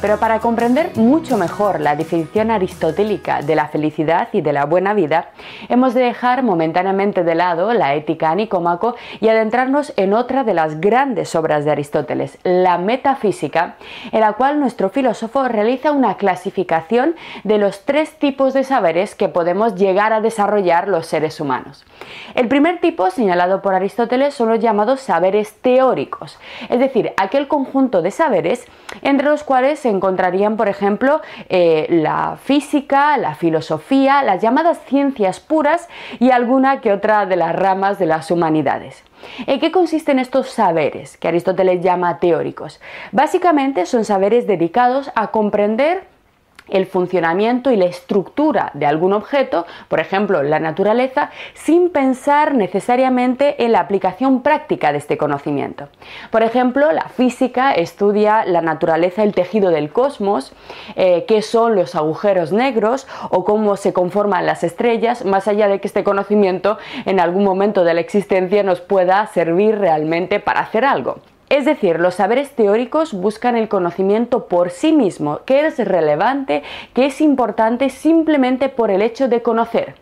Pero para comprender mucho mejor la definición aristotélica de la felicidad y de la buena vida, hemos de dejar momentáneamente de lado la ética Nicómaco y adentrarnos en otra de las grandes obras de Aristóteles, la metafísica, en la cual nuestro filósofo realiza una clasificación de los tres tipos de saberes que podemos llegar a desarrollar los seres humanos. El primer tipo, señalado por Aristóteles, son los llamados saberes teóricos, es decir, aquel conjunto de saberes entre los cuales se encontrarían, por ejemplo, eh, la física, la filosofía, las llamadas ciencias puras y alguna que otra de las ramas de las humanidades. ¿En qué consisten estos saberes que Aristóteles llama teóricos? Básicamente son saberes dedicados a comprender el funcionamiento y la estructura de algún objeto, por ejemplo la naturaleza, sin pensar necesariamente en la aplicación práctica de este conocimiento. Por ejemplo, la física estudia la naturaleza, el tejido del cosmos, eh, qué son los agujeros negros o cómo se conforman las estrellas, más allá de que este conocimiento en algún momento de la existencia nos pueda servir realmente para hacer algo. Es decir, los saberes teóricos buscan el conocimiento por sí mismo, que es relevante, que es importante simplemente por el hecho de conocer.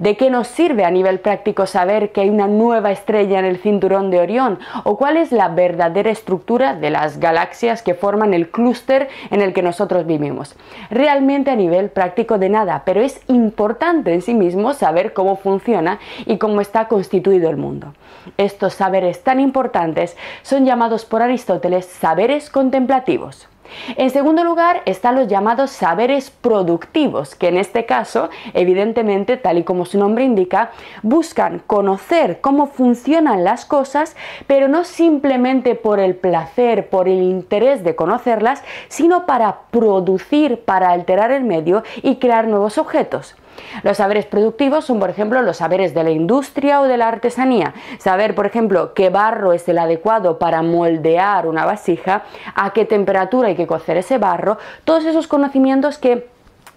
¿De qué nos sirve a nivel práctico saber que hay una nueva estrella en el cinturón de Orión? ¿O cuál es la verdadera estructura de las galaxias que forman el clúster en el que nosotros vivimos? Realmente a nivel práctico de nada, pero es importante en sí mismo saber cómo funciona y cómo está constituido el mundo. Estos saberes tan importantes son llamados por Aristóteles saberes contemplativos. En segundo lugar están los llamados saberes productivos, que en este caso, evidentemente, tal y como su nombre indica, buscan conocer cómo funcionan las cosas, pero no simplemente por el placer, por el interés de conocerlas, sino para producir, para alterar el medio y crear nuevos objetos. Los saberes productivos son, por ejemplo, los saberes de la industria o de la artesanía. Saber, por ejemplo, qué barro es el adecuado para moldear una vasija, a qué temperatura hay que cocer ese barro, todos esos conocimientos que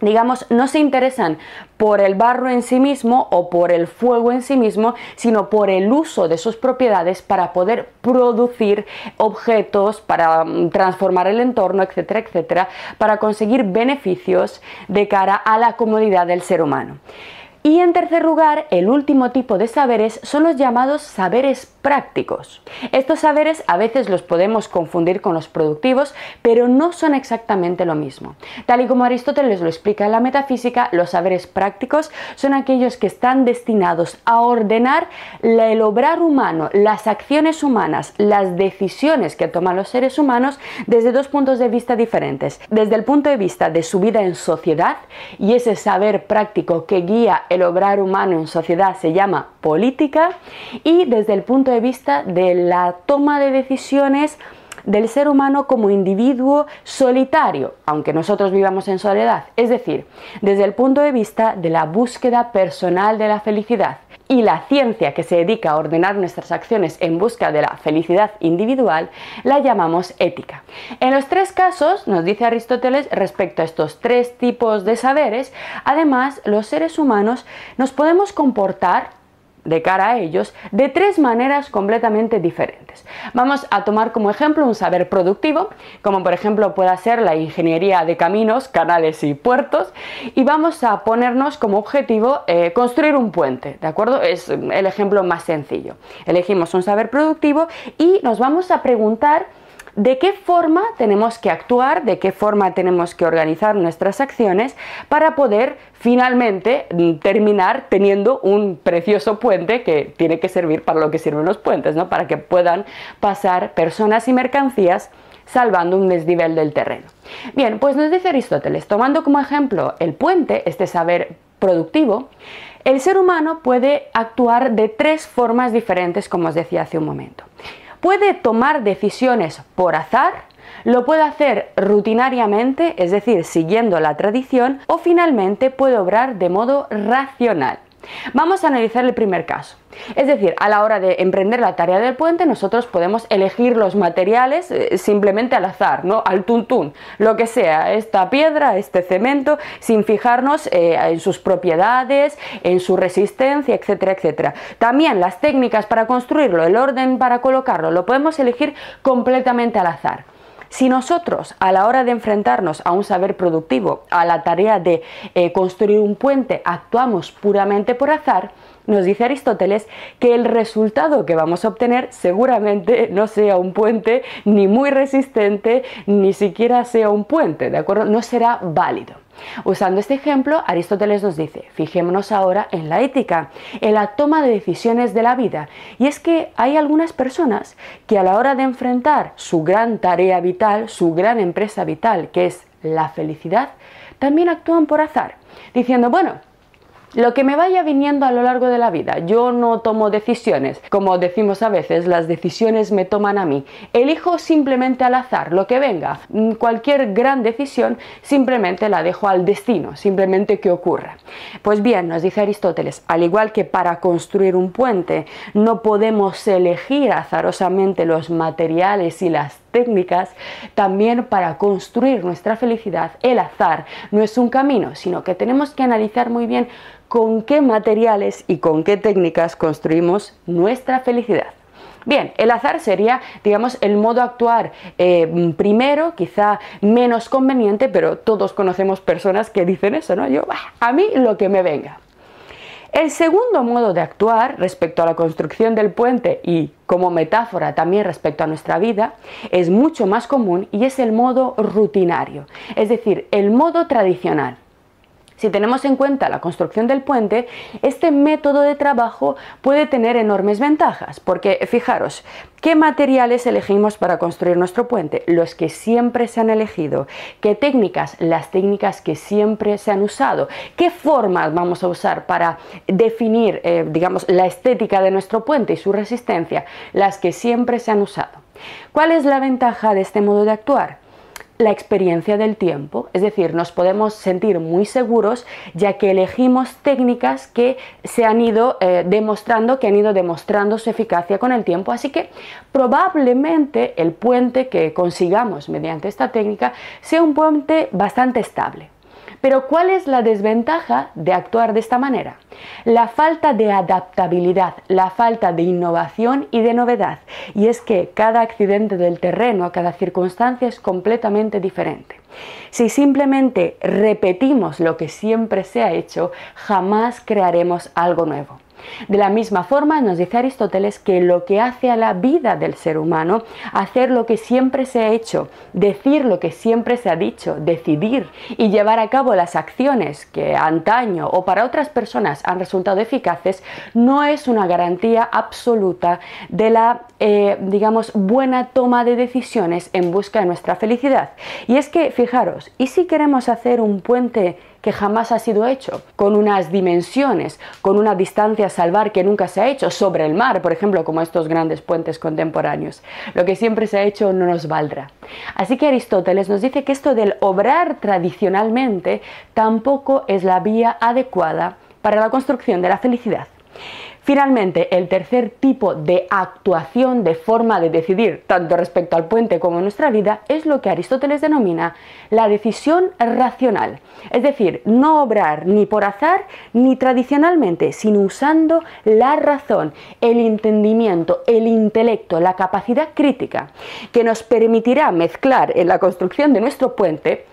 digamos, no se interesan por el barro en sí mismo o por el fuego en sí mismo, sino por el uso de sus propiedades para poder producir objetos, para mm, transformar el entorno, etcétera, etcétera, para conseguir beneficios de cara a la comodidad del ser humano. Y en tercer lugar, el último tipo de saberes son los llamados saberes prácticos. Estos saberes a veces los podemos confundir con los productivos, pero no son exactamente lo mismo. Tal y como Aristóteles lo explica en la metafísica, los saberes prácticos son aquellos que están destinados a ordenar el obrar humano, las acciones humanas, las decisiones que toman los seres humanos desde dos puntos de vista diferentes. Desde el punto de vista de su vida en sociedad y ese saber práctico que guía el obrar humano en sociedad se llama política y desde el punto de vista de la toma de decisiones del ser humano como individuo solitario, aunque nosotros vivamos en soledad, es decir, desde el punto de vista de la búsqueda personal de la felicidad. Y la ciencia que se dedica a ordenar nuestras acciones en busca de la felicidad individual la llamamos ética. En los tres casos, nos dice Aristóteles, respecto a estos tres tipos de saberes, además los seres humanos nos podemos comportar de cara a ellos de tres maneras completamente diferentes. Vamos a tomar como ejemplo un saber productivo, como por ejemplo pueda ser la ingeniería de caminos, canales y puertos, y vamos a ponernos como objetivo eh, construir un puente, ¿de acuerdo? Es el ejemplo más sencillo. Elegimos un saber productivo y nos vamos a preguntar de qué forma tenemos que actuar, de qué forma tenemos que organizar nuestras acciones para poder finalmente terminar teniendo un precioso puente que tiene que servir para lo que sirven los puentes, ¿no? para que puedan pasar personas y mercancías salvando un desnivel del terreno. Bien, pues nos dice Aristóteles, tomando como ejemplo el puente, este saber productivo, el ser humano puede actuar de tres formas diferentes, como os decía hace un momento puede tomar decisiones por azar, lo puede hacer rutinariamente, es decir, siguiendo la tradición, o finalmente puede obrar de modo racional. Vamos a analizar el primer caso. Es decir, a la hora de emprender la tarea del puente, nosotros podemos elegir los materiales eh, simplemente al azar, ¿no? Al tuntún, lo que sea, esta piedra, este cemento, sin fijarnos eh, en sus propiedades, en su resistencia, etcétera, etcétera. También las técnicas para construirlo, el orden para colocarlo, lo podemos elegir completamente al azar. Si nosotros a la hora de enfrentarnos a un saber productivo, a la tarea de eh, construir un puente, actuamos puramente por azar, nos dice Aristóteles que el resultado que vamos a obtener seguramente no sea un puente ni muy resistente, ni siquiera sea un puente, ¿de acuerdo? No será válido. Usando este ejemplo, Aristóteles nos dice, fijémonos ahora en la ética, en la toma de decisiones de la vida. Y es que hay algunas personas que a la hora de enfrentar su gran tarea vital, su gran empresa vital, que es la felicidad, también actúan por azar, diciendo, bueno, lo que me vaya viniendo a lo largo de la vida. Yo no tomo decisiones, como decimos a veces, las decisiones me toman a mí. Elijo simplemente al azar, lo que venga. Mm, cualquier gran decisión simplemente la dejo al destino, simplemente que ocurra. Pues bien, nos dice Aristóteles, al igual que para construir un puente no podemos elegir azarosamente los materiales y las técnicas, también para construir nuestra felicidad, el azar no es un camino, sino que tenemos que analizar muy bien con qué materiales y con qué técnicas construimos nuestra felicidad. Bien, el azar sería, digamos, el modo de actuar eh, primero, quizá menos conveniente, pero todos conocemos personas que dicen eso, ¿no? Yo, a mí lo que me venga. El segundo modo de actuar respecto a la construcción del puente y como metáfora también respecto a nuestra vida es mucho más común y es el modo rutinario, es decir, el modo tradicional. Si tenemos en cuenta la construcción del puente, este método de trabajo puede tener enormes ventajas, porque fijaros, ¿qué materiales elegimos para construir nuestro puente? Los que siempre se han elegido. ¿Qué técnicas? Las técnicas que siempre se han usado. ¿Qué formas vamos a usar para definir, eh, digamos, la estética de nuestro puente y su resistencia? Las que siempre se han usado. ¿Cuál es la ventaja de este modo de actuar? La experiencia del tiempo, es decir, nos podemos sentir muy seguros ya que elegimos técnicas que se han ido eh, demostrando, que han ido demostrando su eficacia con el tiempo, así que probablemente el puente que consigamos mediante esta técnica sea un puente bastante estable. Pero ¿cuál es la desventaja de actuar de esta manera? La falta de adaptabilidad, la falta de innovación y de novedad. Y es que cada accidente del terreno, cada circunstancia es completamente diferente. Si simplemente repetimos lo que siempre se ha hecho, jamás crearemos algo nuevo. De la misma forma nos dice Aristóteles que lo que hace a la vida del ser humano, hacer lo que siempre se ha hecho, decir lo que siempre se ha dicho, decidir y llevar a cabo las acciones que antaño o para otras personas han resultado eficaces, no es una garantía absoluta de la, eh, digamos, buena toma de decisiones en busca de nuestra felicidad. Y es que, fijaros, ¿y si queremos hacer un puente que jamás ha sido hecho, con unas dimensiones, con una distancia a salvar que nunca se ha hecho sobre el mar, por ejemplo, como estos grandes puentes contemporáneos. Lo que siempre se ha hecho no nos valdrá. Así que Aristóteles nos dice que esto del obrar tradicionalmente tampoco es la vía adecuada para la construcción de la felicidad. Finalmente, el tercer tipo de actuación, de forma de decidir, tanto respecto al puente como en nuestra vida, es lo que Aristóteles denomina la decisión racional. Es decir, no obrar ni por azar ni tradicionalmente, sino usando la razón, el entendimiento, el intelecto, la capacidad crítica, que nos permitirá mezclar en la construcción de nuestro puente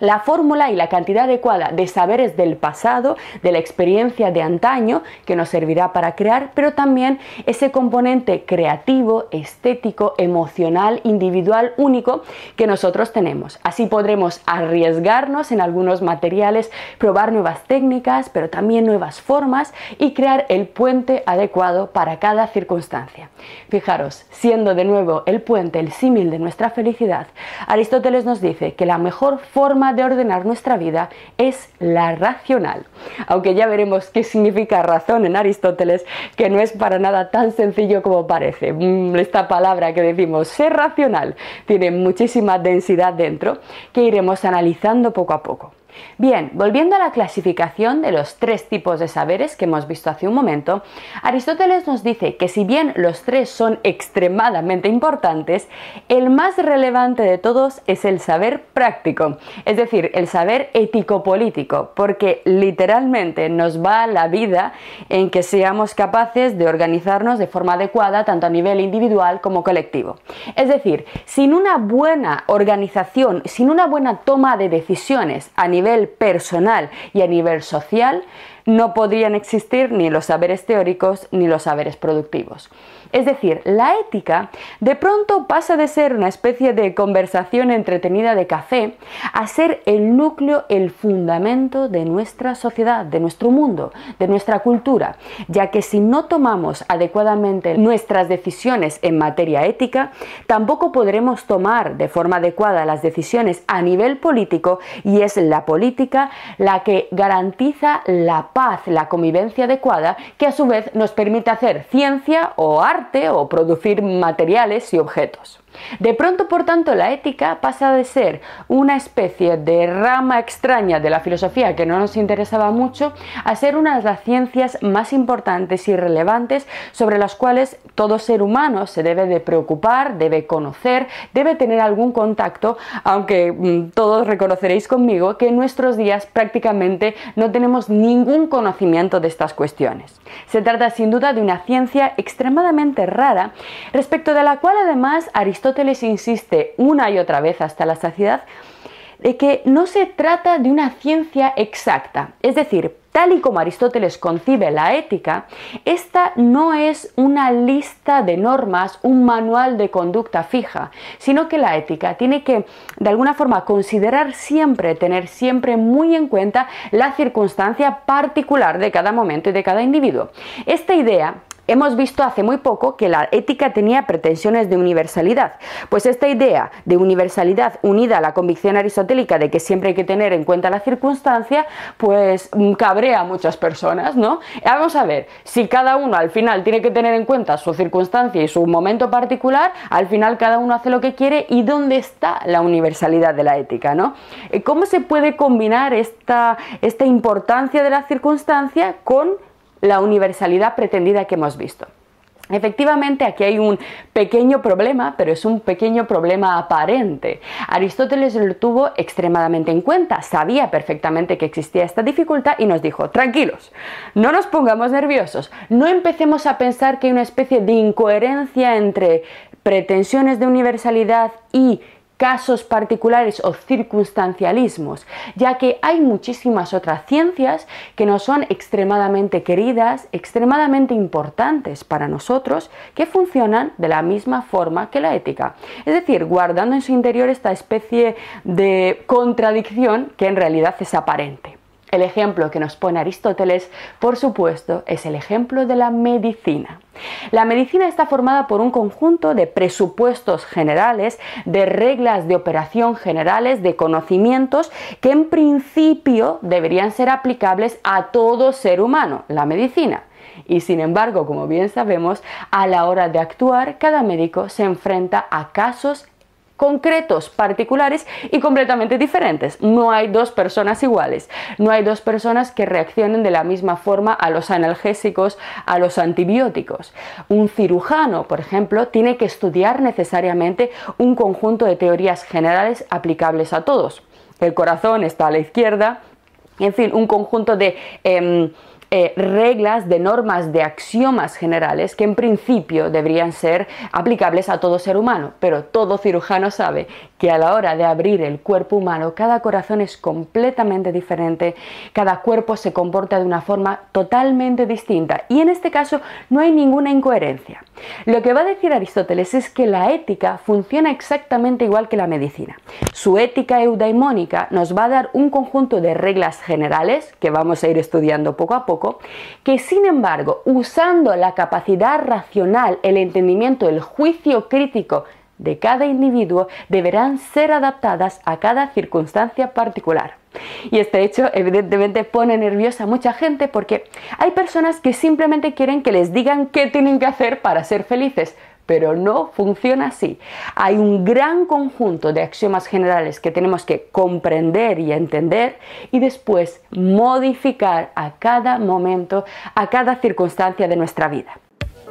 la fórmula y la cantidad adecuada de saberes del pasado, de la experiencia de antaño, que nos servirá para crear, pero también ese componente creativo, estético, emocional, individual, único que nosotros tenemos. Así podremos arriesgarnos en algunos materiales, probar nuevas técnicas, pero también nuevas formas y crear el puente adecuado para cada circunstancia. Fijaros, siendo de nuevo el puente el símil de nuestra felicidad, Aristóteles nos dice que la mejor forma de ordenar nuestra vida es la racional. Aunque ya veremos qué significa razón en Aristóteles, que no es para nada tan sencillo como parece. Mm, esta palabra que decimos ser racional tiene muchísima densidad dentro que iremos analizando poco a poco. Bien, volviendo a la clasificación de los tres tipos de saberes que hemos visto hace un momento, Aristóteles nos dice que si bien los tres son extremadamente importantes, el más relevante de todos es el saber práctico, es decir, el saber ético-político, porque literalmente nos va la vida en que seamos capaces de organizarnos de forma adecuada tanto a nivel individual como colectivo. Es decir, sin una buena organización, sin una buena toma de decisiones a nivel personal y a nivel social, no podrían existir ni los saberes teóricos ni los saberes productivos. Es decir, la ética de pronto pasa de ser una especie de conversación entretenida de café a ser el núcleo, el fundamento de nuestra sociedad, de nuestro mundo, de nuestra cultura, ya que si no tomamos adecuadamente nuestras decisiones en materia ética, tampoco podremos tomar de forma adecuada las decisiones a nivel político y es la política la que garantiza la paz, la convivencia adecuada, que a su vez nos permite hacer ciencia o arte o producir y objetos. De pronto, por tanto, la ética pasa de ser una especie de rama extraña de la filosofía que no nos interesaba mucho a ser una de las ciencias más importantes y relevantes sobre las cuales todo ser humano se debe de preocupar, debe conocer, debe tener algún contacto, aunque mm, todos reconoceréis conmigo que en nuestros días prácticamente no tenemos ningún conocimiento de estas cuestiones. Se trata sin duda de una ciencia extremadamente rara, respecto de la cual además Aristóteles Aristóteles insiste una y otra vez hasta la saciedad de que no se trata de una ciencia exacta, es decir, tal y como Aristóteles concibe la ética, esta no es una lista de normas, un manual de conducta fija, sino que la ética tiene que, de alguna forma, considerar siempre, tener siempre muy en cuenta la circunstancia particular de cada momento y de cada individuo. Esta idea Hemos visto hace muy poco que la ética tenía pretensiones de universalidad, pues esta idea de universalidad unida a la convicción aristotélica de que siempre hay que tener en cuenta la circunstancia, pues mm, cabrea a muchas personas, ¿no? Vamos a ver, si cada uno al final tiene que tener en cuenta su circunstancia y su momento particular, al final cada uno hace lo que quiere y dónde está la universalidad de la ética, ¿no? Eh, ¿Cómo se puede combinar esta, esta importancia de la circunstancia con la universalidad pretendida que hemos visto. Efectivamente, aquí hay un pequeño problema, pero es un pequeño problema aparente. Aristóteles lo tuvo extremadamente en cuenta, sabía perfectamente que existía esta dificultad y nos dijo, tranquilos, no nos pongamos nerviosos, no empecemos a pensar que hay una especie de incoherencia entre pretensiones de universalidad y casos particulares o circunstancialismos, ya que hay muchísimas otras ciencias que nos son extremadamente queridas, extremadamente importantes para nosotros, que funcionan de la misma forma que la ética. Es decir, guardando en su interior esta especie de contradicción que en realidad es aparente. El ejemplo que nos pone Aristóteles, por supuesto, es el ejemplo de la medicina. La medicina está formada por un conjunto de presupuestos generales, de reglas de operación generales, de conocimientos que en principio deberían ser aplicables a todo ser humano, la medicina. Y sin embargo, como bien sabemos, a la hora de actuar, cada médico se enfrenta a casos concretos, particulares y completamente diferentes. No hay dos personas iguales, no hay dos personas que reaccionen de la misma forma a los analgésicos, a los antibióticos. Un cirujano, por ejemplo, tiene que estudiar necesariamente un conjunto de teorías generales aplicables a todos. El corazón está a la izquierda, en fin, un conjunto de... Em, eh, reglas, de normas, de axiomas generales que en principio deberían ser aplicables a todo ser humano, pero todo cirujano sabe que a la hora de abrir el cuerpo humano cada corazón es completamente diferente, cada cuerpo se comporta de una forma totalmente distinta y en este caso no hay ninguna incoherencia. Lo que va a decir Aristóteles es que la ética funciona exactamente igual que la medicina. Su ética eudaimónica nos va a dar un conjunto de reglas generales que vamos a ir estudiando poco a poco, que sin embargo, usando la capacidad racional, el entendimiento, el juicio crítico de cada individuo deberán ser adaptadas a cada circunstancia particular. Y este hecho evidentemente pone nerviosa a mucha gente porque hay personas que simplemente quieren que les digan qué tienen que hacer para ser felices, pero no funciona así. Hay un gran conjunto de axiomas generales que tenemos que comprender y entender y después modificar a cada momento, a cada circunstancia de nuestra vida.